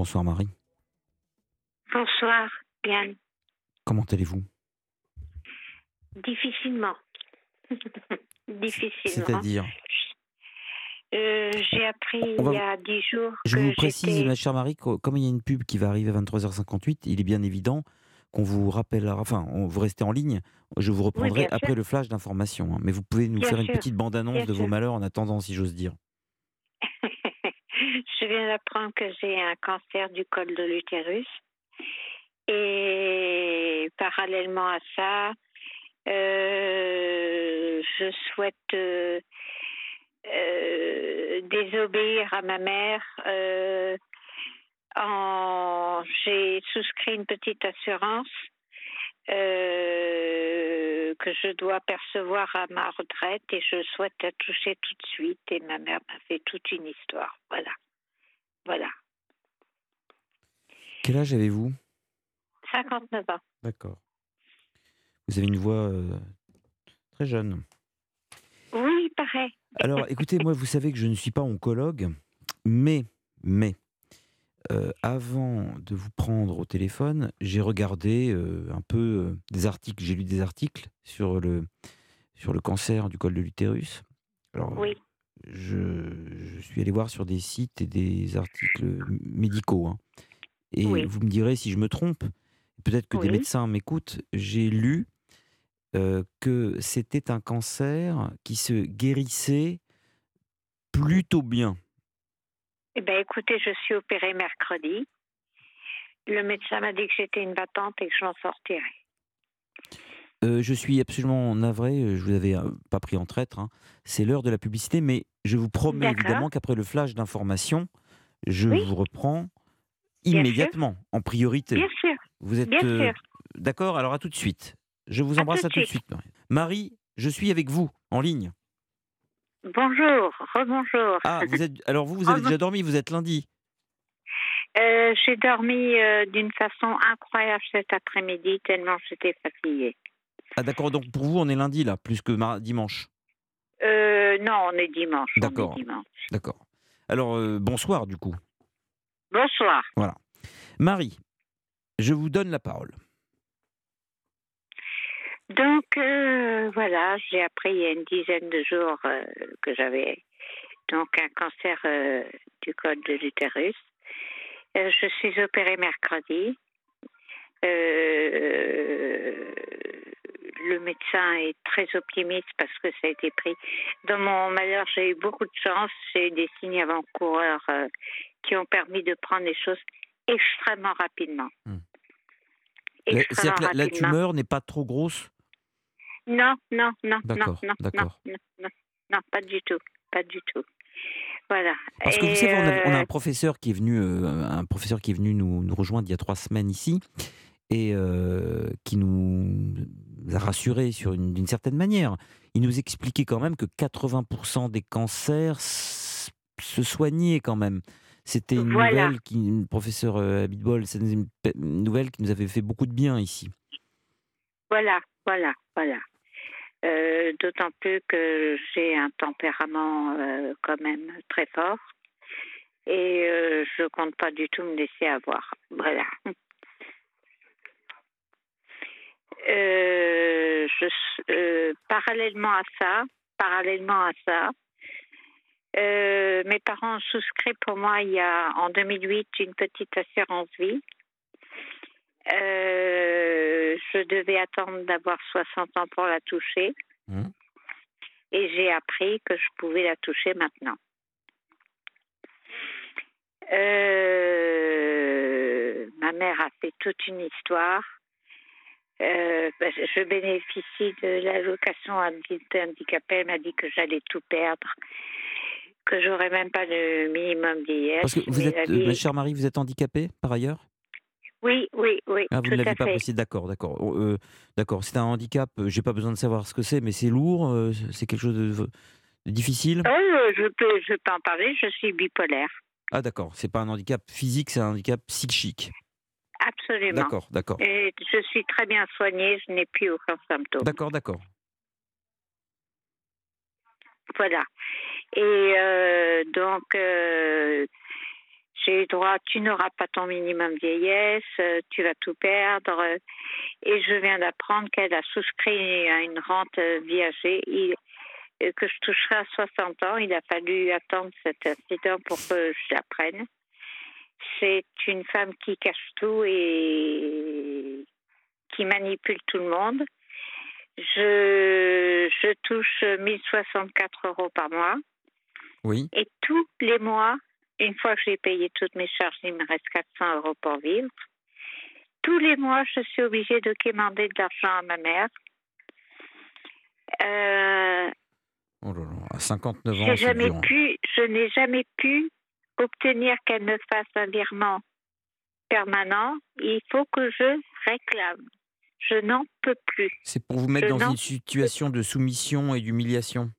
Bonsoir Marie. Bonsoir, bien. Comment allez-vous? Difficilement. Difficilement. C'est-à-dire? Euh, J'ai appris va- il y a dix jours Je que vous précise, ma chère Marie, que comme il y a une pub qui va arriver à 23h58, il est bien évident qu'on vous rappellera, enfin, on, vous restez en ligne, je vous reprendrai sûr. après le flash d'information. hein. mais vous pouvez nous Bien faire une petite bande-annonce de vos malheurs en attendant, si j'ose dire. Je viens d'apprendre que j'ai un cancer du col de l'utérus. Et parallèlement à ça, euh, je souhaite euh, euh, désobéir à ma mère. J'ai souscrit une petite assurance que je dois percevoir à ma retraite et je souhaite la toucher tout de suite. Et ma mère m'a fait toute une histoire. Voilà. Voilà. Quel âge avez-vous? 59 ans. D'accord. Vous avez une voix euh, très jeune. Oui, pareil. Alors, écoutez, moi, vous savez que je ne suis pas oncologue, mais, mais, euh, avant de vous prendre au téléphone, j'ai regardé euh, un peu des articles, j'ai lu des articles sur le, sur le cancer du col de l'utérus. Alors, Oui. Je, je suis allé voir sur des sites et des articles médicaux. hein. Et Oui. vous me direz si je me trompe, peut-être que des médecins m'écoutent, j'ai lu euh, que c'était un cancer qui se guérissait plutôt bien. Eh bien, écoutez, je suis opérée mercredi. Le médecin m'a dit que j'étais une battante et que je m'en sortirais. Euh, je suis absolument navré, euh, je vous avais euh, pas pris en traître, hein. c'est l'heure de la publicité, mais je vous promets D'accord. évidemment qu'après le flash d'information, je Oui. vous reprends immédiatement, en priorité. Bien sûr. Vous êtes Bien euh, sûr. d'accord? Alors à tout de suite. Je vous À embrasse tout à de tout de suite. suite. Marie. Marie, je suis avec vous en ligne. Bonjour, rebonjour. Ah, vous êtes alors vous vous avez déjà dormi, vous êtes lundi. Euh, j'ai dormi euh, d'une façon incroyable cet après-midi, tellement j'étais fatiguée. Ah d'accord, donc pour vous on est lundi là, plus que dimanche? Euh, non, on est dimanche. D'accord. D'accord. Alors euh, bonsoir du coup. Bonsoir. Marie, je vous donne la parole. Donc, euh, voilà, j'ai appris il y a une dizaine de jours que j'avais donc un cancer du col de l'utérus. Je suis opérée mercredi. Euh, le médecin est très optimiste parce que ça a été pris. Dans mon malheur, j'ai eu beaucoup de chance. J'ai eu des signes avant-coureurs euh, qui ont permis de prendre les choses extrêmement rapidement. Hmm. La- Extrêmement la, la rapidement. tumeur n'est pas trop grosse? Non, non, non, non, non, non, pas du tout, pas du tout. Voilà. Parce que vous savez, on a, on a euh, un professeur qui est venu, euh, un professeur qui est venu nous, nous rejoindre il y a trois semaines ici et euh, qui nous a rassurés sur une, d'une certaine manière. Il nous expliquait quand même que 80% des cancers s- se soignaient quand même. C'était une Voilà. nouvelle qui, professeur euh, Abitbol, c'est une, nouvelle qui nous avait fait beaucoup de bien ici. Voilà, voilà, voilà. Euh, D'autant plus que j'ai un tempérament euh, quand même très fort et euh, je compte pas du tout me laisser avoir. Voilà. Euh, je, euh, parallèlement à ça, parallèlement à ça, euh, mes parents ont souscrit pour moi il y a en 2008 une petite assurance vie. Je devais attendre d'avoir 60 ans pour la toucher. Mhm. Et j'ai appris que je pouvais la toucher maintenant. Ma mère a fait toute une histoire. Euh, que je bénéficie de l'allocation adulte handicapé. Elle m'a dit que j'allais tout perdre, que j'aurais même pas le minimum d'IS. Parce que vous êtes, euh, ma chère Marie, vous êtes handicapée par ailleurs? Oui, oui, oui, Ah, vous ne l'avez pas précisé, d'accord, d'accord. Oh, euh, d'accord, c'est un handicap, j'ai pas besoin de savoir ce que c'est, mais c'est lourd, euh, c'est quelque chose de, de difficile? Euh, je peux, je peux en parler. Je suis bipolaire, Ah d'accord, c'est pas un handicap physique, c'est un handicap psychique. Absolument. D'accord, d'accord. Et je suis très bien soignée. Je n'ai plus aucun symptôme. D'accord, d'accord. Voilà. Et euh, donc, euh, j'ai eu droit, tu n'auras pas ton minimum vieillesse, euh, tu vas tout perdre. Et je viens d'apprendre qu'elle a souscrit à une rente viagée et que je toucherai à 60 ans. Il a fallu attendre cet incident pour que je l'apprenne. C'est une femme qui cache tout et qui manipule tout le monde. Je, je touche 1064 euros par mois. Oui. Et tous les mois, une fois que j'ai payé toutes mes charges, il me reste 400 euros pour vivre. Tous les mois, je suis obligée de quémander de l'argent à ma mère. Euh, oh là là, à 59 ans, jamais pu, je n'ai jamais pu obtenir qu'elle me fasse un virement permanent. Il faut que je réclame. Je n'en peux plus. C'est pour vous mettre dans une situation de soumission et d'humiliation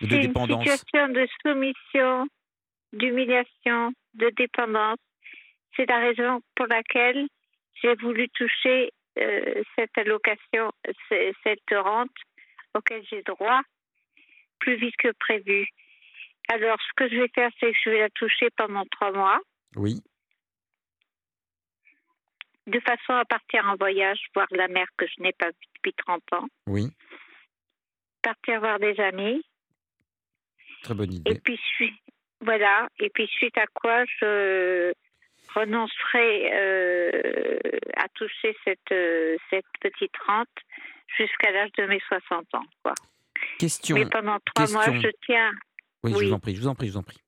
de dépendance. Une situation de soumission, d'humiliation, de dépendance. C'est la raison pour laquelle j'ai voulu toucher euh, cette allocation, cette rente auquel j'ai droit plus vite que prévu. Alors, ce que je vais faire, c'est que je vais la toucher pendant trois mois. Oui. De façon à partir en voyage, voir la mère que je n'ai pas vue depuis 30 ans. Oui. Partir voir des amis. Très bonne idée. Et puis, voilà. Et puis, suite à quoi je renoncerai euh, à toucher cette, euh, cette petite rente jusqu'à l'âge de mes 60 ans. Quoi. Question. Mais pendant trois mois, je tiens. Oui, je vous en prie, je vous en prie, je vous en prie.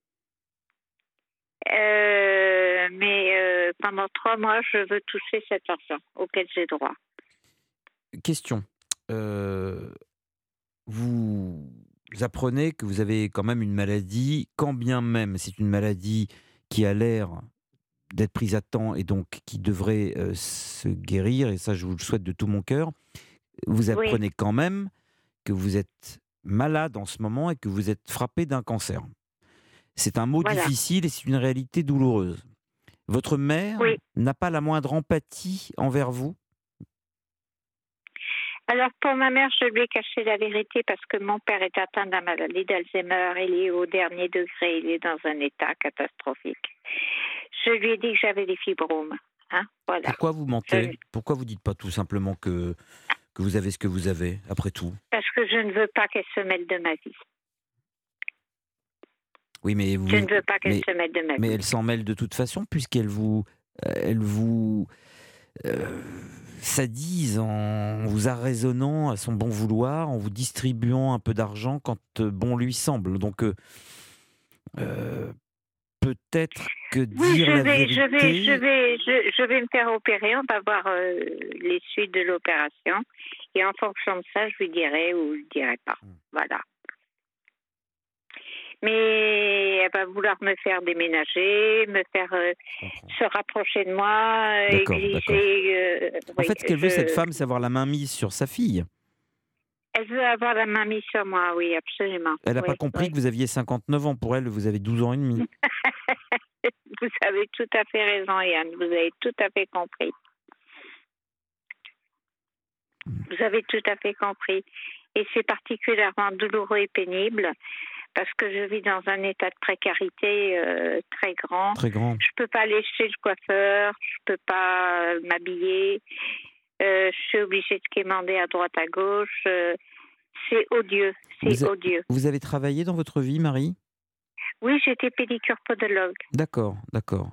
Euh, mais pendant trois mois, je veux toucher cet argent auquel j'ai droit. Question. vous apprenez que vous avez quand même une maladie, quand bien même c'est une maladie qui a l'air d'être prise à temps et donc qui devrait euh, se guérir, et ça je vous le souhaite de tout mon cœur, vous apprenez quand même que vous êtes malade en ce moment et que vous êtes frappé d'un cancer. C'est un mot difficile et c'est une réalité douloureuse. Votre mère n'a pas la moindre empathie envers vous? Alors pour ma mère, je lui ai caché la vérité parce que mon père est atteint d'un maladie d'Alzheimer. Il est au dernier degré, il est dans un état catastrophique. Je lui ai dit que j'avais des fibromes. Hein, voilà. Pourquoi vous mentez? Pourquoi vous dites pas tout simplement que, que vous avez ce que vous avez, après tout Parce que je ne veux pas qu'elle se mêle de ma vie. Oui, mais vous... Je ne veux pas qu'elle se mêle de ma vie. Mais elle s'en mêle de toute façon, puisqu'elle vous... Euh, elle vous... Euh, s'adise en vous arraisonnant à son bon vouloir, en vous distribuant un peu d'argent quand euh, bon lui semble. Donc, euh, euh, peut-être que dire je la vais, vérité... Je vais, je, vais, je, vais me faire opérer, on va voir les suites de l'opération. Et en fonction de ça, je lui dirai ou je ne dirai pas. Hmm. Voilà mais elle va vouloir me faire déménager, me faire euh, se rapprocher de moi, exiger. Euh, en fait, ce qu'elle veut, cette femme, c'est avoir la main mise sur sa fille. Elle veut avoir la main mise sur moi, oui, absolument. Elle n'a pas compris que vous aviez 59 ans. Pour elle, vous avez 12 ans et demi. vous avez tout à fait raison, Yann. Vous avez tout à fait compris. Vous avez tout à fait compris. Et c'est particulièrement douloureux et pénible parce que je vis dans un état de précarité euh, très grand. Très grand. Je peux pas aller chez le coiffeur, je peux pas m'habiller, euh, je suis obligée de quémander à droite à gauche. Euh, c'est odieux, c'est odieux. Vous avez travaillé dans votre vie, Marie? Oui, j'étais pédicure podologue. D'accord, d'accord.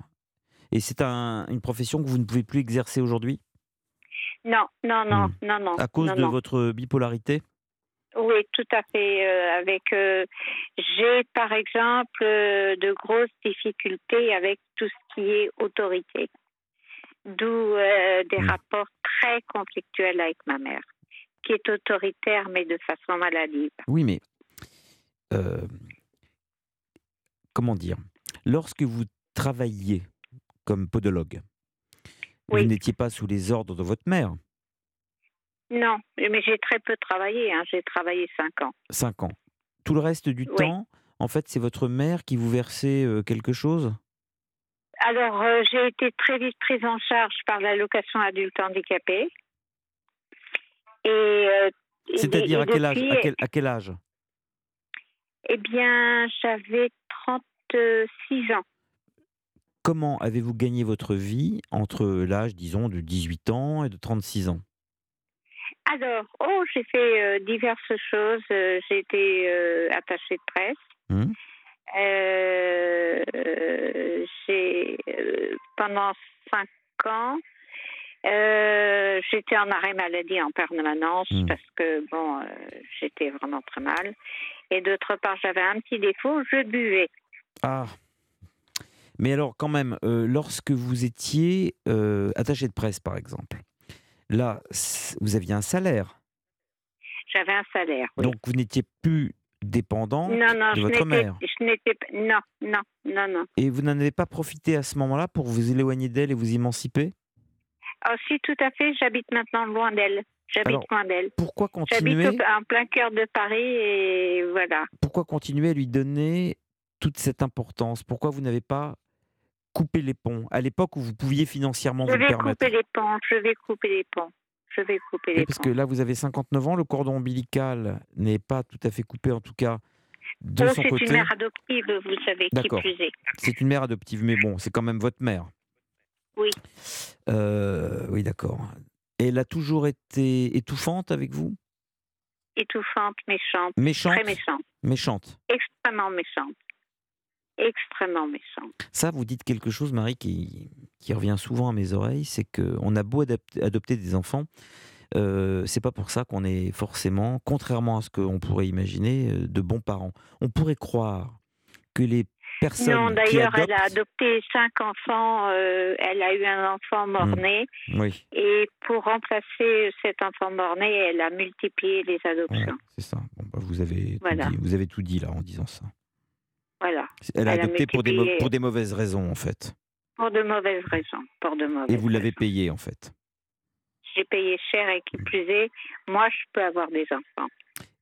Et c'est un, une profession que vous ne pouvez plus exercer aujourd'hui? Non, non, non, hmm. non, non. À cause de votre bipolarité? Oui, tout à fait. Euh, avec, euh, j'ai par exemple euh, de grosses difficultés avec tout ce qui est autorité, d'où des mmh. rapports très conflictuels avec ma mère, qui est autoritaire mais de façon maladive. Oui, mais comment dire Lorsque vous travailliez comme podologue, vous n'étiez pas sous les ordres de votre mère? Non, mais j'ai très peu travaillé. Hein. J'ai travaillé cinq ans. Cinq ans. Tout le reste du temps, en fait, c'est votre mère qui vous versait euh, quelque chose? Alors, euh, j'ai été très vite prise en charge par l'allocation adulte handicapé. Et, euh, C'est-à-dire à, quel âge, à, quel, âge? Eh bien, j'avais 36 ans. comment avez-vous gagné votre vie entre l'âge, disons, de 18 ans et de 36 ans? Alors, oh, j'ai fait euh, diverses choses. Euh, J'ai été euh, attachée de presse. Euh, j'ai pendant cinq ans, j'étais en arrêt maladie en permanence Mm. parce que bon, j'étais vraiment très mal. Et d'autre part, j'avais un petit défaut, je buvais. Ah Mais alors, quand même, euh, lorsque vous étiez euh, attaché de presse, par exemple, là, vous aviez un salaire. J'avais un salaire. oui. Donc, vous n'étiez plus dépendant non, non, de votre mère. je n'étais, non, non, non, non. Et vous n'en avez pas profité à ce moment-là pour vous éloigner d'elle et vous émanciper? Ah, si, tout à fait. J'habite maintenant loin d'elle. J'habite d'elle. Pourquoi J'habite continuer, au- en plein cœur de Paris et voilà. pourquoi continuer à lui donner toute cette importance? Pourquoi vous n'avez pas coupé les ponts? À l'époque où vous pouviez financièrement Je vous le vais permettre couper les ponts. Je vais couper les ponts. Je vais couper Oui, les parce ponts. que là, vous avez 59 ans, le cordon ombilical n'est pas tout à fait coupé, en tout cas, de Oh, son c'est une mère adoptive, vous savez, qui plus est. C'est une mère adoptive, mais bon, c'est quand même votre mère. Oui. Euh, oui, d'accord. Elle a toujours été étouffante avec vous? Étouffante, méchante, Méchante très méchante, Méchante. extrêmement méchante. Extrêmement méchante. Ça, vous dites quelque chose, Marie, qui, qui revient souvent à mes oreilles, c'est qu'on a beau adapter- adopter des enfants, euh, c'est pas pour ça qu'on est forcément, contrairement à ce qu'on pourrait imaginer, euh, de bons parents. On pourrait croire que les Non, d'ailleurs, elle a adopté cinq enfants. euh, elle a eu un enfant mort-né. oui, Et pour remplacer cet enfant mort-né, elle a multiplié les ouais, adoptions. c'est ça. Bon, bah, vous avez Voilà. tout dit, vous avez tout dit là en disant ça. Voilà. Elle a Elle a adopté pour des, pour mauvaises raisons en fait, Pour de mauvaises raisons. Pour de mauvaises et vous l'avez payé en fait. J'ai payé cher et qui plus est, moi, je peux avoir des enfants.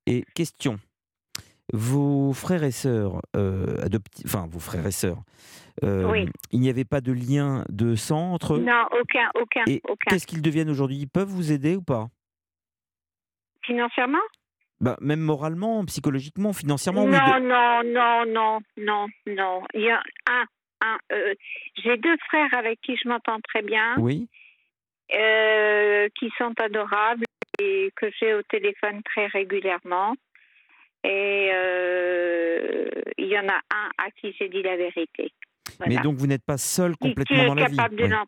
Et question, vos frères et sœurs euh, adoptifs, enfin vos frères et sœurs, euh, Oui. il n'y avait pas de lien de sang entre eux? Non, aucun, aucun, Et aucun. qu'est-ce qu'ils deviennent aujourd'hui? Ils peuvent vous aider ou pas? Financièrement? Bah, Même moralement, psychologiquement, financièrement oui, Non, de- non, non, non, non, non. Il y a un, un. euh, J'ai deux frères avec qui je m'entends très bien, Oui, qui sont adorables et que j'ai au téléphone très régulièrement. Et euh, il y en a un à qui j'ai dit la vérité. Voilà. mais donc vous n'êtes pas seul Qui- qui complètement est dans la vie capable de Oui, l'en-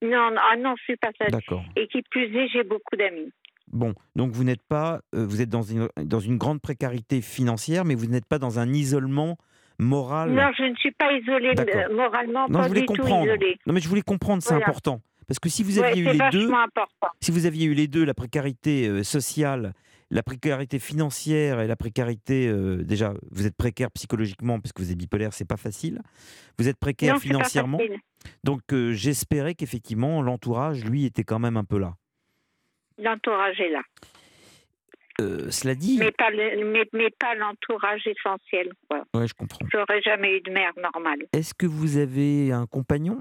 Non, non, ah non, je suis pas seule. D'accord. Et qui plus est, j'ai beaucoup d'amis. Bon, donc vous n'êtes pas, euh, vous êtes dans une, dans une grande précarité financière, mais vous n'êtes pas dans un isolement moral. Non, je ne suis pas isolée euh, moralement, Non, pas je voulais du tout comprendre. isolée. Non, mais je voulais comprendre, c'est Voilà. important. Parce que si vous Ouais, aviez eu les deux, important. si vous aviez eu les deux, la précarité euh, sociale, la précarité financière et la précarité, euh, déjà, vous êtes précaire psychologiquement parce que vous êtes bipolaire, c'est pas facile. Vous êtes précaire non, financièrement, donc euh, j'espérais qu'effectivement l'entourage, lui, était quand même un peu là. L'entourage est là. Euh, cela dit, Mais pas, le- mais, mais pas l'entourage essentiel. Quoi. ouais, je comprends. J'aurais jamais eu de mère normale. Est-ce que vous avez un compagnon?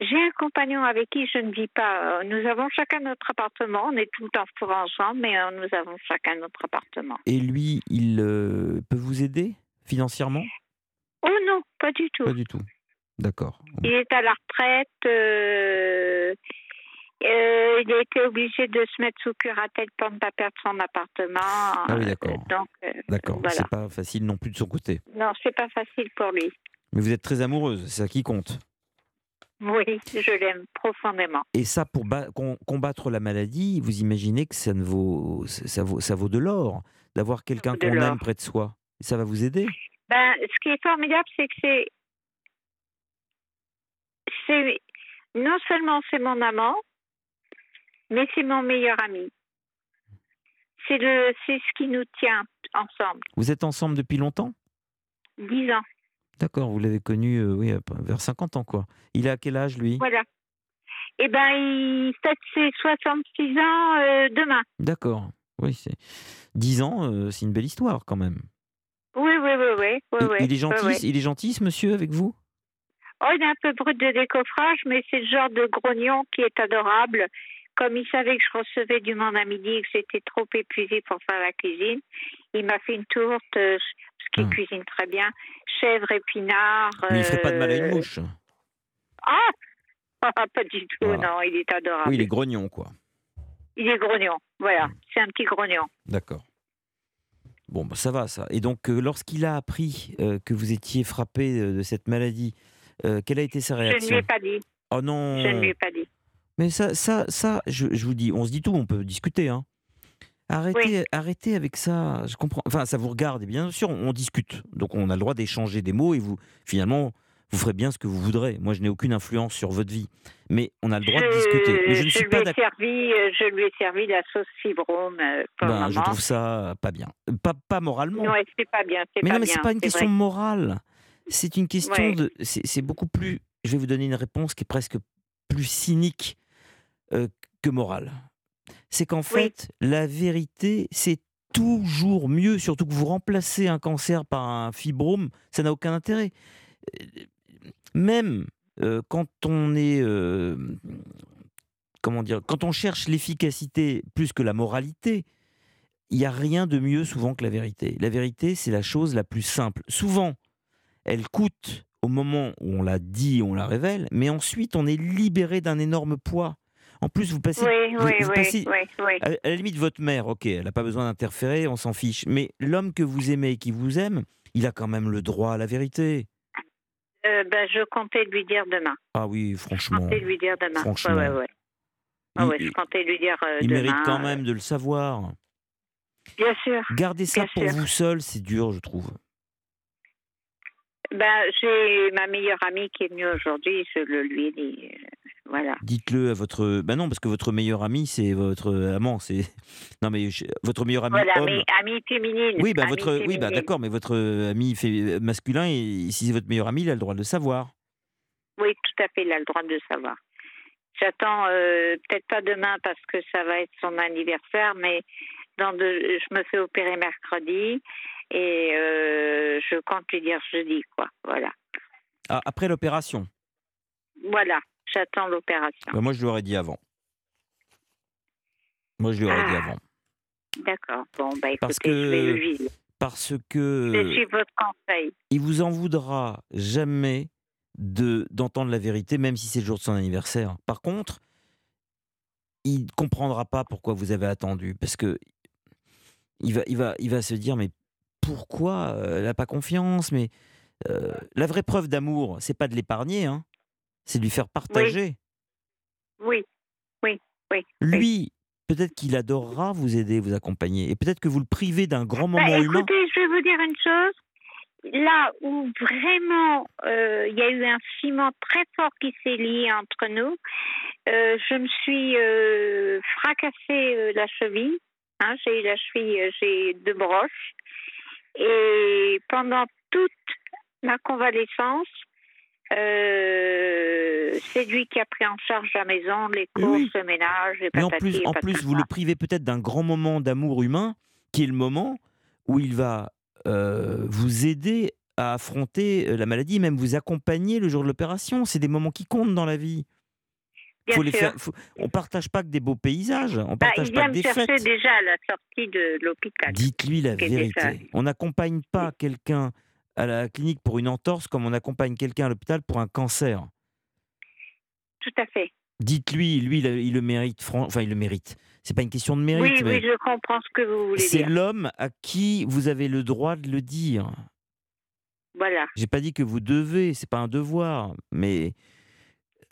J'ai un compagnon avec qui je ne vis pas. Euh, Nous avons chacun notre appartement. On est tout le temps ensemble, mais euh, nous avons chacun notre appartement. et lui, il euh, peut vous aider financièrement? Oh non, pas du tout. Pas du tout. D'accord. Il est à la retraite. euh, euh, il a été obligé de se mettre sous curatelle pour ne pas perdre son appartement. Ah oui, d'accord. Donc, D'accord. voilà. C'est pas facile non plus de son côté. non, c'est pas facile pour lui. Mais vous êtes très amoureuse, c'est ça qui compte. Oui, je l'aime profondément. Et ça, pour ba- com- combattre la maladie, vous imaginez que ça, ne vaut, ça, vaut, ça vaut de l'or d'avoir quelqu'un qu'on aime près de soi. Ça va vous aider? Ben, ce qui est formidable, c'est que c'est, c'est non seulement c'est mon amant, mais c'est mon meilleur ami. C'est le, c'est ce qui nous tient ensemble. Vous êtes ensemble depuis longtemps? Dix ans, D'accord, vous l'avez connu euh, oui, à- vers 50 ans, quoi. Il a quel âge, lui? Voilà. Eh ben, il fête ses 66 ans euh, demain. D'accord. Oui, c'est 10 ans, euh, c'est une belle histoire quand même. Oui, oui, oui, oui. oui, Et- oui, il est gentil, oui. il est gentil, ce monsieur, avec vous? Oh, il est un peu brut de décoffrage, mais c'est le genre de grognon qui est adorable. comme il savait que je recevais du monde à midi et que j'étais trop épuisée pour faire la cuisine, il m'a fait une tourte, qu'il Ah. cuisine très bien, chèvre, épinard. Mais il ferait pas de mal à une euh, mouche. Ah Pas du tout, Voilà. non, il est adorable. Oui, il est grognon, quoi. Il est grognon, voilà, c'est un petit grognon. D'accord. Bon, bah, ça va, ça. Et donc, euh, lorsqu'il a appris euh, que vous étiez frappé euh, de cette maladie, quelle a été sa Je ne lui réaction? ai pas dit, Oh non je ne lui ai pas dit. Mais ça, ça, ça je, je vous dis, on se dit tout, on peut discuter. Hein. Arrêtez, arrêtez avec ça. Je comprends. Enfin, ça vous regarde, et bien sûr, on, on discute. Donc, on a le droit d'échanger des mots et vous, finalement, vous ferez bien ce que vous voudrez. Moi, je n'ai aucune influence sur votre vie. Mais on a le droit de discuter. Mais je ne suis lui pas ai servi, euh, je lui ai servi la sauce fibrome euh, Ben, je trouve ça pas bien. Pas, pas moralement. Ouais, c'est pas bien, Mais pas non, mais c'est pas une question vrai. morale. C'est une question Ouais. de. C'est c'est beaucoup plus. Je vais vous donner une réponse qui est presque plus cynique euh, que morale. C'est qu'en fait, la vérité, c'est toujours mieux, surtout que vous remplacez un cancer par un fibrome, ça n'a aucun intérêt. Euh, Même euh, quand on est. euh, comment dire Quand on cherche l'efficacité plus que la moralité, il n'y a rien de mieux souvent que la vérité. La vérité, c'est la chose la plus simple. Souvent, elle coûte au moment où on la dit, on la révèle, mais ensuite on est libéré d'un énorme poids. En plus, vous passez, Oui, vous- oui, vous oui, passez- oui, oui. à, à la limite, votre mère, ok, elle n'a pas besoin d'interférer, on s'en fiche. Mais l'homme que vous aimez et qui vous aime, il a quand même le droit à la vérité. Euh, ben, je comptais lui dire demain. Ah oui, Je franchement, comptais lui dire demain. franchement. Ouais, ouais, ouais. Ah il, je comptais lui dire euh, il demain. mérite quand euh, même de le savoir. Bien sûr. Garder ça Bien pour sûr. vous seul, c'est dur, je trouve. Ben, j'ai ma meilleure amie qui est venue aujourd'hui, je le lui ai dit. Euh, Voilà. Dites-le à votre. Ben non, parce que votre meilleur ami, c'est votre amant. C'est. Non, mais je- votre meilleur ami Voilà, homme. mais amie féminine. Oui, amie votre, oui, féminine. d'accord, mais votre ami fait- masculin, et si c'est votre meilleur ami, il a le droit de le savoir. Oui, tout à fait, il a le droit de le savoir. J'attends, euh, peut-être pas demain parce que ça va être son anniversaire, mais dans je me fais opérer mercredi et euh, je compte lui dire jeudi, quoi. Voilà. Ah, après l'opération? Voilà, j'attends l'opération. Bah, moi, je lui aurais dit avant. Moi, je lui aurais dit Ah. avant. D'accord. Bon, bah écoutez, Parce je vais que- lui dire. Parce Je que suis votre conseil. il vous en voudra jamais de d'entendre la vérité, même si c'est le jour de son anniversaire. Par contre, il comprendra pas pourquoi vous avez attendu, parce que il va, il va, il va se dire mais pourquoi euh, elle n'a pas confiance? Mais euh, la vraie preuve d'amour, c'est pas de l'épargner, hein, c'est de lui faire partager. Oui, oui, oui. Lui, peut-être qu'il adorera vous aider, vous accompagner, et peut-être que vous le privez d'un grand Bah, moment humain. écoutez, je vais vous dire une chose. Là où vraiment euh, il y a eu un ciment très fort qui s'est lié entre nous, euh, je me suis euh, fracassé euh, la cheville. Hein, j'ai eu la cheville, j'ai deux broches. Et pendant toute ma convalescence, euh, c'est lui qui a pris en charge la maison, les courses, oui. le ménage, les Mais en plus, en plus, vous le privez peut-être d'un grand moment d'amour humain, qui est le moment où il va euh, vous aider à affronter euh, la maladie, même vous accompagner le jour de l'opération. C'est des moments qui comptent dans la vie. Faut les sûr. faire, faut- on partage pas que des beaux paysages, on Bah, partage il pas vient que me des chercher fêtes. déjà à la sortie de l'hôpital. Dites-lui la vérité. On n'accompagne pas quelqu'un à la clinique pour une entorse comme on accompagne quelqu'un à l'hôpital pour un cancer. Tout à fait. Dites-lui, lui, il, le mérite. Enfin, il le mérite. C'est pas une question de mérite, Oui, mais oui, je comprends ce que vous voulez c'est dire. l'homme à qui vous avez le droit de le dire. Voilà. J'ai pas dit que vous devez, c'est pas un devoir, mais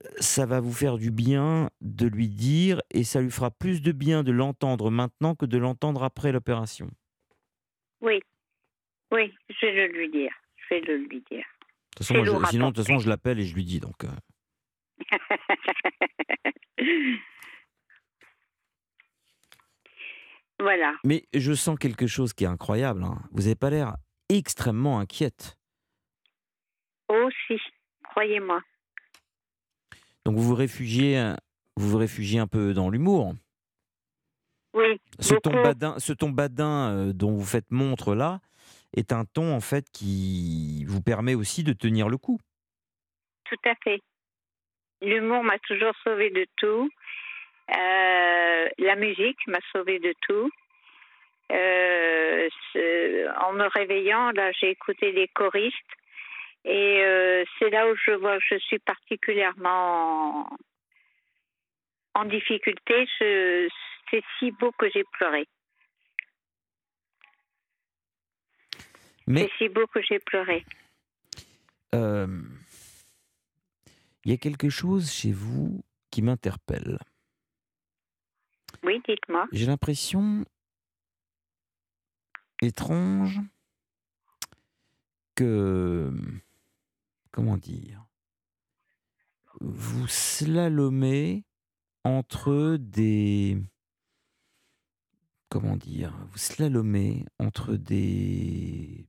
euh, ça va vous faire du bien de lui dire et ça lui fera plus de bien de l'entendre maintenant que de l'entendre après l'opération. Oui. Oui, je vais le lui dire. Je vais le lui dire. De toute façon, C'est moi, je- lourd à sinon, de toute façon, je l'appelle et je lui dis. Donc, euh, voilà. Mais je sens quelque chose qui est incroyable. hein. Vous n'avez pas l'air extrêmement inquiète. Aussi, croyez-moi. Donc vous vous réfugiez, euh, vous vous réfugiez un peu dans l'humour. Oui, Ce ton badin, ce ton badin euh, dont vous faites montre là est un ton en fait qui vous permet aussi de tenir le coup. Tout à fait. L'humour m'a toujours sauvé de tout. la musique m'a sauvée de tout. en me réveillant, là, j'ai écouté les choristes et c'est là où je vois que je suis particulièrement en, difficulté. c'est si beau que j'ai pleuré. C'est si beau que j'ai pleuré. Euh, il y a quelque chose chez vous qui m'interpelle. Oui, dites-moi. J'ai l'impression étrange que comment dire vous slalomez entre des comment dire vous slalomez entre des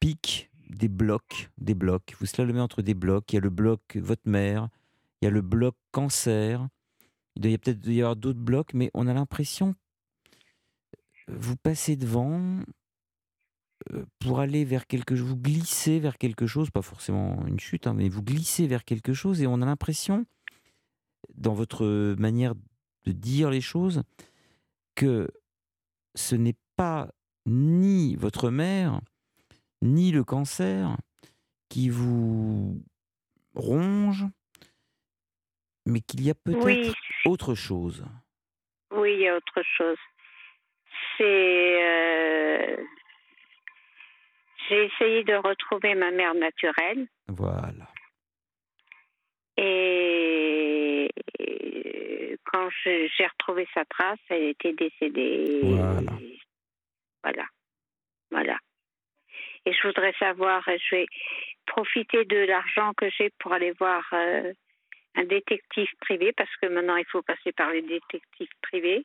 pics, des blocs, des blocs. Vous slalomez entre des blocs. Il y a le bloc votre mère, il y a le bloc cancer. Il doit y peut-être y avoir d'autres blocs, mais on a l'impression vous passez devant euh, pour aller vers quelque chose, vous glissez vers quelque chose, pas forcément une chute, hein, mais vous glissez vers quelque chose et on a l'impression, dans votre manière de dire les choses, que ce n'est pas ni votre mère, ni le cancer qui vous ronge, mais qu'il y a peut-être autre chose. Oui, il y a autre chose. C'est. Euh, j'ai essayé de retrouver ma mère naturelle. Voilà. Et quand j'ai retrouvé sa trace, elle était décédée. Voilà. Voilà. Voilà. Et je voudrais savoir, je vais profiter de l'argent que j'ai pour aller voir euh, un détective privé, parce que maintenant il faut passer par les détectives privés.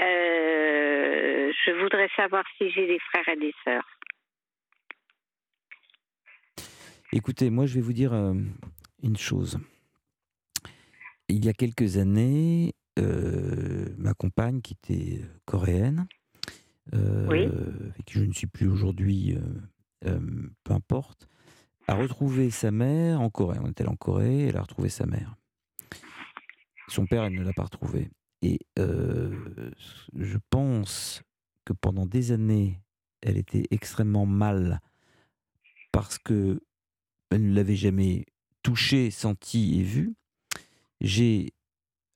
Euh, je voudrais savoir si j'ai des frères et des sœurs. Écoutez, moi je vais vous dire euh, une chose. Il y a quelques années, ma compagne, qui était coréenne, oui. avec qui je ne suis plus aujourd'hui, peu importe, a retrouvé sa mère en Corée. On était en Corée, elle a retrouvé sa mère. Son père, elle ne l'a pas retrouvé. Et je pense que pendant des années, elle était extrêmement mal parce que elle ne l'avait jamais touché, senti et vu. J'ai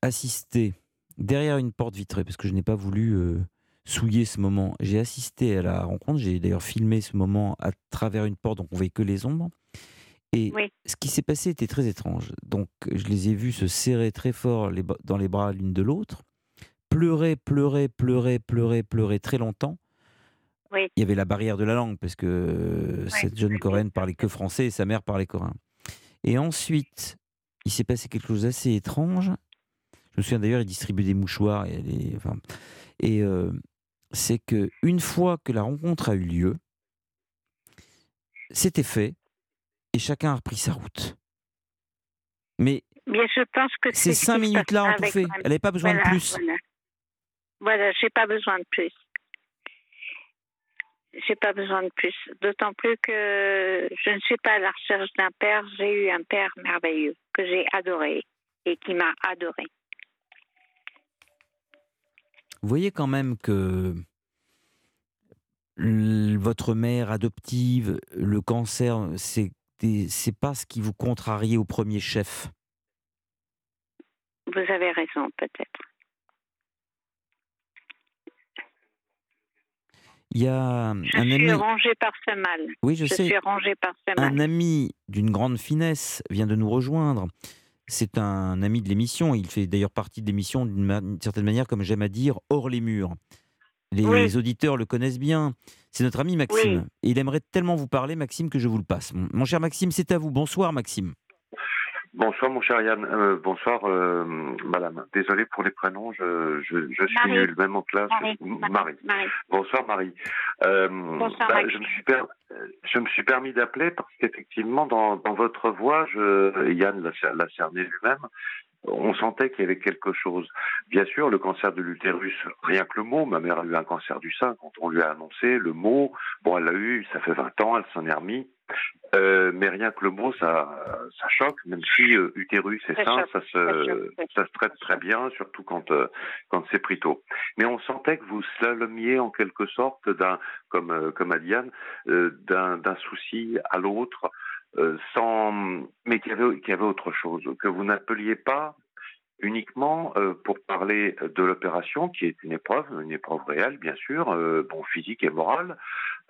assisté derrière une porte vitrée parce que je n'ai pas voulu souiller ce moment. J'ai assisté à la rencontre, j'ai d'ailleurs filmé ce moment à travers une porte, donc on voyait que les ombres. Et ce qui s'est passé était très étrange. Donc je les ai vus se serrer très fort dans les bras l'une de l'autre, pleurer, pleurer, pleurer, pleurer, pleurer très longtemps. Il y avait la barrière de la langue parce que cette jeune coréenne parlait que français et sa mère parlait coréen. Et ensuite, il s'est passé quelque chose d'assez étrange. Je me souviens d'ailleurs, il distribuait des mouchoirs et, enfin, et euh, c'est que une fois que la rencontre a eu lieu, c'était fait et chacun a repris sa route. Mais je pense que ces cinq minutes-là ont tout fait. Elle n'avait pas besoin de plus. Voilà, j'ai pas besoin de plus. J'ai pas besoin de plus. D'autant plus que je ne suis pas à la recherche d'un père. J'ai eu un père merveilleux que j'ai adoré et qui m'a adoré. Vous voyez quand même que votre mère adoptive, le cancer, c'est pas ce qui vous contrarie au premier chef? Vous avez raison, peut-être. Il y a un je suis rangé par ce mal. Oui, je, sais. Suis rangé par ce mal. Un ami d'une grande finesse vient de nous rejoindre. C'est un ami de l'émission. Il fait d'ailleurs partie de l'émission d'une certaine manière, comme j'aime à dire, hors les murs. Les, auditeurs le connaissent bien. C'est notre ami Maxime. Et il aimerait tellement vous parler, Maxime, que je vous le passe. Mon cher Maxime, c'est à vous. Bonsoir, Maxime. Bonsoir mon cher Yann, euh, bonsoir euh, madame. Désolé pour les prénoms, je, je, je suis nul, même en classe. Marie. Bonsoir Marie. Euh, bonsoir, bah, je, me suis per... je me suis permis d'appeler parce qu'effectivement dans, dans votre voix, je... Yann l'a cerné lui-même, on sentait qu'il y avait quelque chose. Bien sûr, le cancer de l'utérus, rien que le mot, ma mère a eu un cancer du sein quand on lui a annoncé le mot. Bon, elle l'a eu, ça fait 20 ans, elle s'en est remis. Euh, mais rien que le mot, ça, ça choque, même si euh, utérus et sein, ça se, ça, se traite très bien, surtout quand, euh, quand c'est pris tôt. Mais on sentait que vous slalomiez en quelque sorte, d'un, comme, comme à Diane, d'un, d'un souci à l'autre, sans, mais qu'il y, avait, qu'il y avait autre chose, que vous n'appeliez pas uniquement pour parler de l'opération, qui est une épreuve, une épreuve réelle, bien sûr, bon, physique et morale,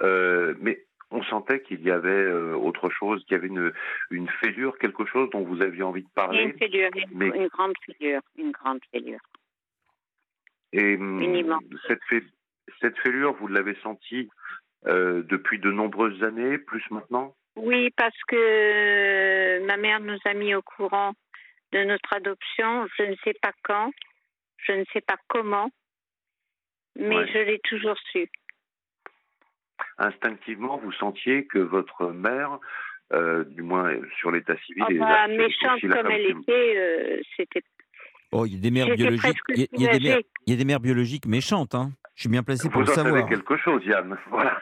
mais on sentait qu'il y avait euh, autre chose, qu'il y avait une, une fêlure, quelque chose dont vous aviez envie de parler. Une fêlure, une, grande fêlure, une grande fêlure. Et hum, cette, cette fêlure, vous l'avez sentie euh, depuis de nombreuses années, plus maintenant? Oui, parce que ma mère nous a mis au courant de notre adoption, je ne sais pas quand, je ne sais pas comment, mais je l'ai toujours su instinctivement, vous sentiez que votre mère, euh, du moins sur l'état civil, oh, bah, méchante comme elle était, euh, c'était. Oh, il y a des mères biologiques. Il y, a, des mères, il y a des mères biologiques méchantes, hein. Je suis bien placé pour vous le savoir. Vous quelque chose, Yann. Voilà.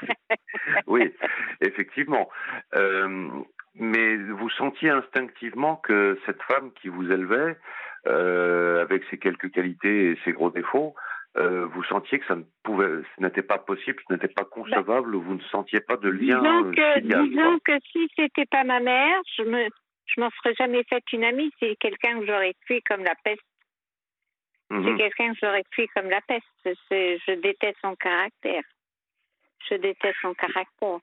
oui, effectivement. Euh, mais vous sentiez instinctivement que cette femme qui vous élevait, avec ses quelques qualités et ses gros défauts, euh, vous sentiez que ça ne pouvait, ce n'était pas possible, ce n'était pas concevable, vous ne sentiez pas de lien disons que, Disons que si c'était pas ma mère, je me, je m'en serais jamais fait une amie. C'est quelqu'un que j'aurais fui comme la peste. C'est mhm. quelqu'un que j'aurais fui comme la peste. Je déteste son caractère. Je déteste son caractère.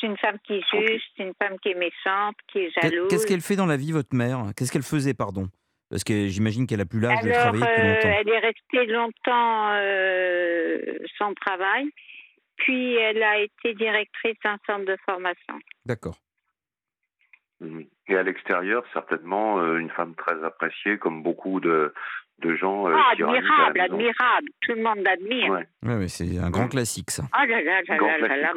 C'est une femme qui juge, c'est une femme qui est méchante, qui est jalouse. Qu'est-ce qu'elle fait dans la vie, votre mère? Qu'est-ce qu'elle faisait, pardon? Parce que j'imagine qu'elle a plus l'âge de travailler depuis euh, longtemps. elle est restée longtemps euh, sans travail, puis elle a été directrice d'un centre de formation. D'accord. Et à l'extérieur, certainement, euh, une femme très appréciée, comme beaucoup de, de gens. ah, admirable, admirable. Tout le monde l'admire. Ouais. ouais, c'est un grand classique, ça. Ah là là là là là,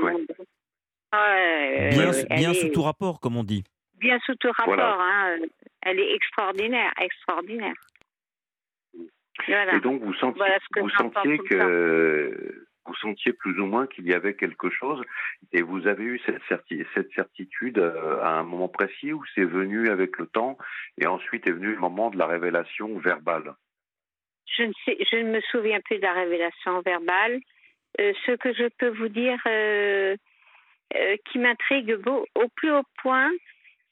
bien, bien sous tout rapport, comme on dit bien sous tout rapport. Hein. Elle est extraordinaire, extraordinaire. Et donc vous sentiez, vous sentiez que vous sentiez plus ou moins qu'il y avait quelque chose et vous avez eu cette, cette certitude euh, à un moment précis où c'est venu avec le temps et ensuite est venu le moment de la révélation verbale? Je ne, sais, je ne me souviens plus de la révélation verbale. Euh, ce que je peux vous dire euh, qui m'intrigue au plus haut point,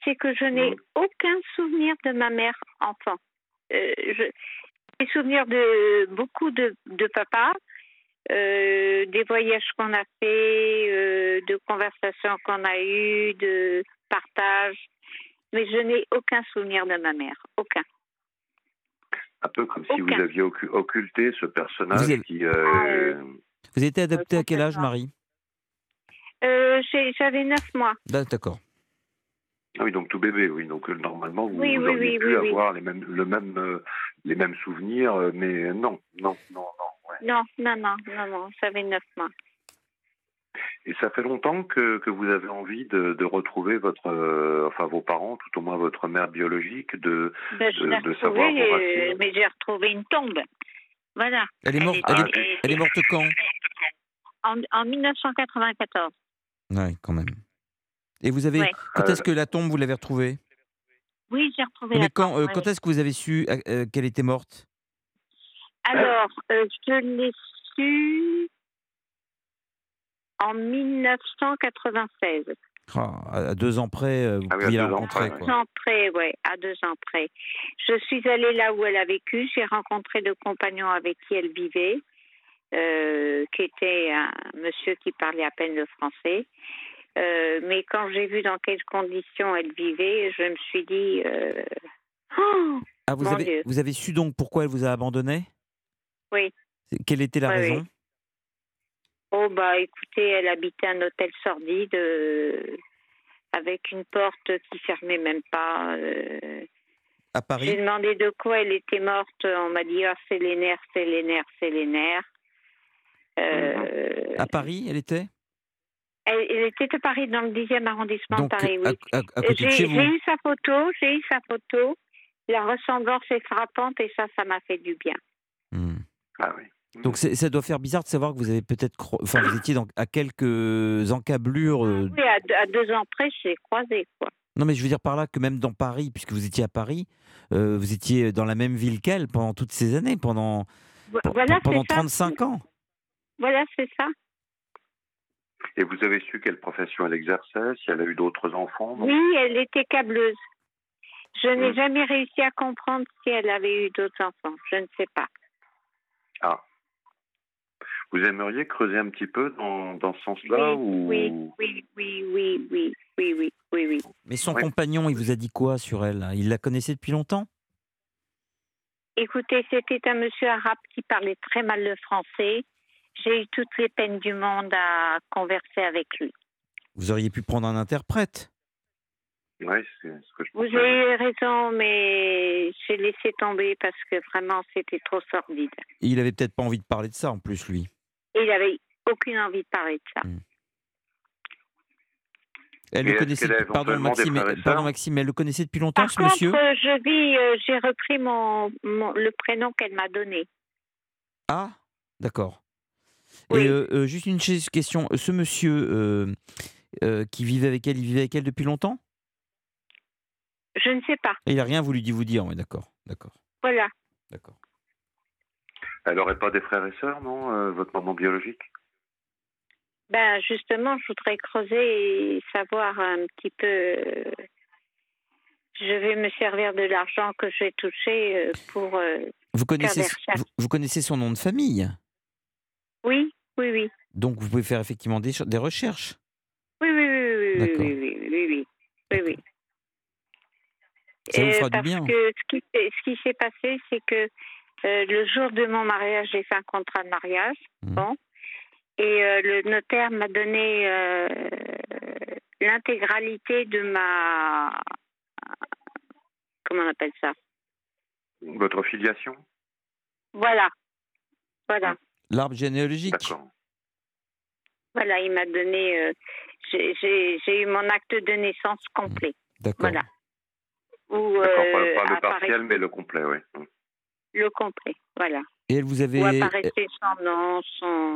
c'est que je n'ai aucun souvenir de ma mère enfant. Euh, j'ai souvenir de beaucoup de, de papa, euh, des voyages qu'on a fait, euh, de conversations qu'on a eues, de partage, mais je n'ai aucun souvenir de ma mère, aucun. Un peu comme si vous aviez occulté ce personnage vous qui. Euh, ah, vous étiez adopté à quel âge, Marie? J'avais neuf mois. D'accord. Ah oui, donc tout bébé, oui. Donc euh, normalement, vous, auriez pu avoir les mêmes, le même, euh, les mêmes souvenirs, euh, mais non, non, non, non. Non, non, non, non, non, j'avais neuf mois. Et ça fait longtemps que, que vous avez envie de, de retrouver votre, enfin vos parents, tout au moins votre mère biologique, de, ben, de, savoir vos racines. Mais j'ai retrouvé une tombe. Voilà. Elle est morte, elle, est, morte quand? En, en 1994. Oui, quand même. Et vous avez. Quand est-ce que la tombe, vous l'avez retrouvée? Oui, j'ai retrouvé Mais la quand, tombe. Euh, quand est-ce que vous avez su euh, euh, qu'elle était morte? Alors, je l'ai su en 1996. Ah, à deux ans près, vous ah pouviez la rencontrer. À deux ans près, oui, à deux ans près. Je suis allée là où elle a vécu. J'ai rencontré le compagnon avec qui elle vivait, qui était un monsieur qui parlait à peine le français. Euh, mais quand j'ai vu dans quelles conditions elle vivait, je me suis dit. Euh, oh, ah, vous, avez, vous avez su donc pourquoi elle vous a abandonné Oui. Quelle était la raison? Oh, bah écoutez, elle habitait un hôtel sordide euh, avec une porte qui fermait même pas. à Paris J'ai demandé de quoi elle était morte. On m'a dit Ah, c'est les nerfs, c'est les nerfs, c'est les nerfs. À Paris, elle était? Elle, était à Paris, dans le 10e arrondissement de Paris, oui. J'ai eu sa photo, j'ai eu sa photo, la ressemblance est frappante et ça, ça m'a fait du bien. Hmm. Ah oui. Donc c'est- ça doit faire bizarre de savoir que vous avez peut-être, cro- enfin vous étiez dans- à quelques encablures. euh, Oui, à, deux- à deux ans près, j'ai croisé, quoi. Non, mais je veux dire par là que même dans Paris, puisque vous étiez à Paris, euh, vous étiez dans la même ville qu'elle pendant toutes ces années, pendant Voilà, pendant c'est ça. 35 ans. Voilà, c'est ça. Et vous avez su quelle profession elle exerçait, si elle a eu d'autres enfants Oui, elle était câbleuse. Je n'ai Mm. jamais réussi à comprendre si elle avait eu d'autres enfants. Je ne sais pas. Ah. Vous aimeriez creuser un petit peu dans, dans ce sens-là ou... oui, oui, oui, oui, oui, oui, oui, oui, oui. Mais son Ouais. compagnon, il vous a dit quoi sur elle? Il la connaissait depuis longtemps? Écoutez, c'était un monsieur arabe qui parlait très mal le français. J'ai eu toutes les peines du monde à converser avec lui. Vous auriez pu prendre un interprète? Oui, c'est ce que je Vous pensais. avez raison, mais j'ai laissé tomber parce que vraiment c'était trop sordide. Et il avait peut-être pas envie de parler de ça en plus, lui. Et il avait aucune envie de parler de ça. Elle Et le connaissait. Pardon, Maxime, elle- pardon, Maxime, elle le connaissait depuis longtemps, Par ce contre, monsieur euh, je vis, euh, j'ai repris mon, mon- le prénom qu'elle m'a donné. Ah, d'accord. Oui. Et euh, euh, juste une question. Ce monsieur euh, euh, qui vivait avec elle, il vivait avec elle depuis longtemps? Je ne sais pas. Et il n'a rien voulu vous dire. Oui, d'accord, d'accord, Voilà. d'accord. Elle n'aurait pas des frères et sœurs, non, euh, votre maman biologique? Ben justement, je voudrais creuser et savoir un petit peu. euh, Je vais me servir de l'argent que j'ai touché euh, pour. Vous connaissez, des s- recherches. vous, vous connaissez son nom de famille, Oui, oui, oui. donc vous pouvez faire effectivement des, ch- des recherches? Oui, oui, oui, oui, oui, oui, oui, oui, oui, oui. Ça vous Euh, fera du parce bien. que ce qui, s'est- ce qui s'est passé, c'est que euh, le jour de mon mariage, j'ai fait un contrat de mariage. Mhm. Bon. Et euh, le notaire m'a donné euh, l'intégralité de ma. Comment on appelle ça? Votre filiation? Voilà. Voilà. L'arbre généalogique. D'accord. Voilà, il m'a donné. euh, j'ai- J'ai j'ai eu mon acte de naissance complet. D'accord. Voilà. Où, D'accord, pas, euh, pas le partiel, mais le complet, oui. Le complet, voilà. Et elle vous avait. Apparaissait nom.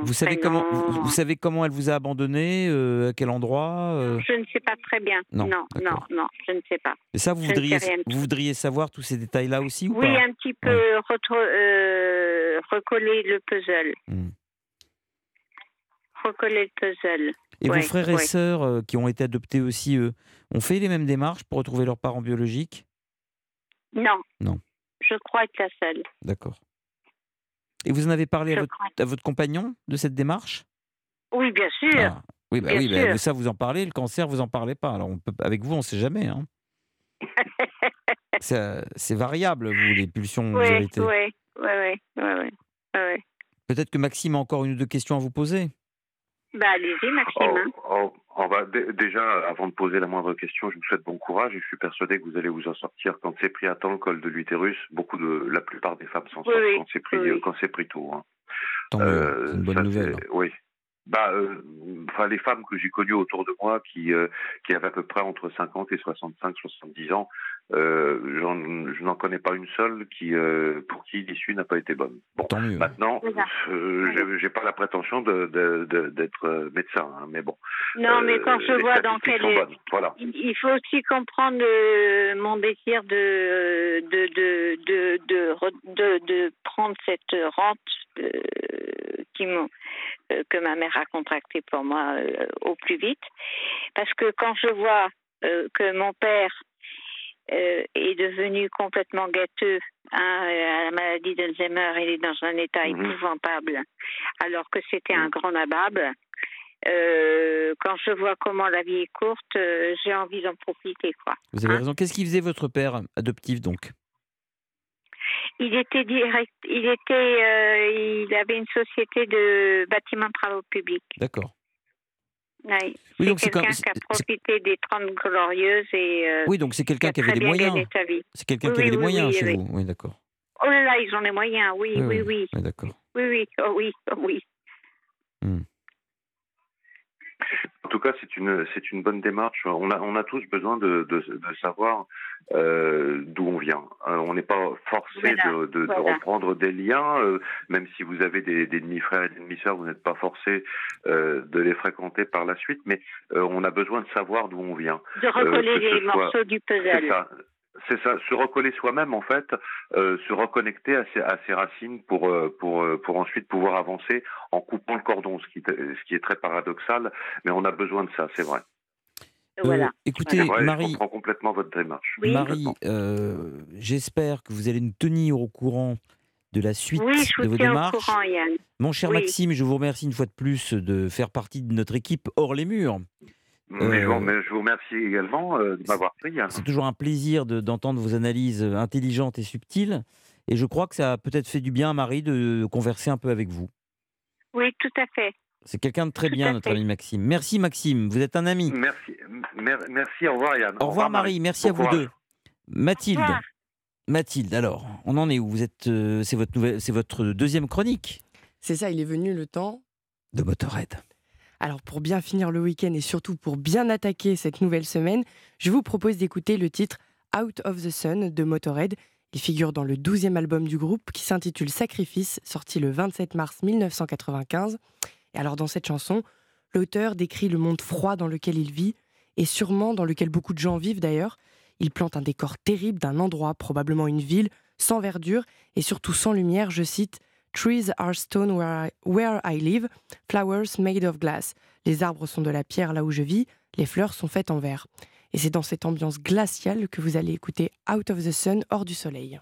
Vous savez prénom. comment vous, vous savez comment elle vous a abandonné euh, À quel endroit euh Je ne sais pas très bien. Non, non, non, je ne sais pas. Et ça, vous je voudriez, vous voudriez savoir tous ces détails-là aussi ou Oui, pas un petit peu retro- euh, recoller le puzzle. Hmm. Recoller le puzzle. Et Ouais, vos frères et ouais. sœurs qui ont été adoptés aussi, eux, ont fait les mêmes démarches pour retrouver leurs parents biologiques Non. Non. Je crois être la seule. D'accord. Et vous en avez parlé à votre, crois. à votre compagnon de cette démarche? Oui, bien sûr. Ah, Oui, bah bien oui bah, sûr. ça vous en parlez, le cancer vous en parlez pas. Alors on peut, avec vous, on ne sait jamais. Hein. C'est variable, vous, les pulsions Oui, oui, oui, oui, oui, oui. Peut-être que Maxime a encore une ou deux questions à vous poser? Bah, allez-y, Maxime. hein. Oh, oh, on va dé- déjà, avant de poser la moindre question, je vous souhaite bon courage et je suis persuadé que vous allez vous en sortir. Quand c'est pris à temps le col de l'utérus, beaucoup de, la plupart des femmes s'en Oui, sortent oui, quand c'est pris, oui, oui. quand c'est pris tôt. hein. Euh, c'est une bonne ça, nouvelle. c'est- Oui. Bah, euh, enfin, les femmes que j'ai connues autour de moi qui, euh, qui avaient à peu près entre 50 et 65, 70 ans, euh, je n'en connais pas une seule qui, euh, pour qui l'issue n'a pas été bonne. Bon, Tant mieux. maintenant, euh, j'ai- pas la prétention de- de- de- d'être euh, médecin, hein, mais bon. Non, mais quand je vois dans quel. Voilà. Il faut aussi comprendre euh, mon désir de de, de, de, de, re- de, de prendre cette rente euh, qui m'ont- que ma mère a contractée pour moi euh, au plus vite. Parce que quand je vois euh, que mon père euh, est devenu complètement gâteux hein, à la maladie d'Alzheimer, il est dans un état Mhm. épouvantable, alors que c'était un Mhm. grand nabab. Euh, quand je vois comment la vie est courte, euh, j'ai envie d'en profiter, quoi. Vous avez Hein raison. Qu'est-ce qu'il faisait votre père adoptif donc? Il était direct, il était, euh, il avait une société de bâtiments de travaux publics. D'accord. Oui, c'est donc c'est quelqu'un qui a profité des 30 glorieuses et euh, Oui, donc c'est qui quelqu'un a qui avait des moyens. C'est quelqu'un Oui, qui avait oui, des oui, moyens oui, chez oui. vous. Oui, d'accord. Oh là là, ils ont les moyens, oui, oui, oui, Oui, d'accord. oui, oui, oh oui, oh oui. En tout cas, c'est une c'est une bonne démarche. On a on a tous besoin de de, de savoir euh, d'où on vient. Euh, on n'est pas forcé Voilà, de, de, de reprendre des liens, euh, même si vous avez des, des demi-frères et des demi-sœurs, vous n'êtes pas forcé euh, de les fréquenter par la suite, mais euh, on a besoin de savoir d'où on vient. De recoller les soit- morceaux du puzzle. C'est ça, se recoller soi-même en fait, euh, se reconnecter à ses, à ses racines pour euh, pour euh, pour ensuite pouvoir avancer en coupant le cordon, ce qui ce qui est très paradoxal, mais on a besoin de ça, c'est vrai. Voilà. Écoutez, vrai, je Marie, comprends complètement votre démarche. Oui. Marie, euh, j'espère que vous allez nous tenir au courant de la suite Oui, je de vos démarches. courant, Yann. Mon cher Oui. Maxime, je vous remercie une fois de plus de faire partie de notre équipe hors les murs. Mais, je Euh, vous, mais je vous remercie également euh, de m'avoir pris. C'est toujours un plaisir de- d'entendre vos analyses intelligentes et subtiles. Et je crois que ça a peut-être fait du bien à Marie de converser un peu avec vous. Oui, tout à fait. C'est quelqu'un de très Tout bien, notre fait. ami Maxime. Merci Maxime, vous êtes un ami. Merci, mer- merci, au revoir Yann. Au revoir Marie, merci à vous courage. deux. Mathilde. Mathilde, alors, on en est où? Vous êtes, euh, c'est votre nouvelle, c'est votre deuxième chronique? C'est ça, il est venu le temps. de Motorhead. Alors pour bien finir le week-end et surtout pour bien attaquer cette nouvelle semaine, je vous propose d'écouter le titre Out of the Sun de Motorhead. Il figure dans le 12e album du groupe qui s'intitule Sacrifice, sorti le 27 mars 1995. Et alors dans cette chanson, l'auteur décrit le monde froid dans lequel il vit et sûrement dans lequel beaucoup de gens vivent d'ailleurs. Il plante un décor terrible d'un endroit, probablement une ville, sans verdure et surtout sans lumière, je cite Trees are stone where I, where I live, flowers made of glass. Les arbres sont de la pierre là où je vis, les fleurs sont faites en verre. Et c'est dans cette ambiance glaciale que vous allez écouter Out of the Sun, hors du soleil.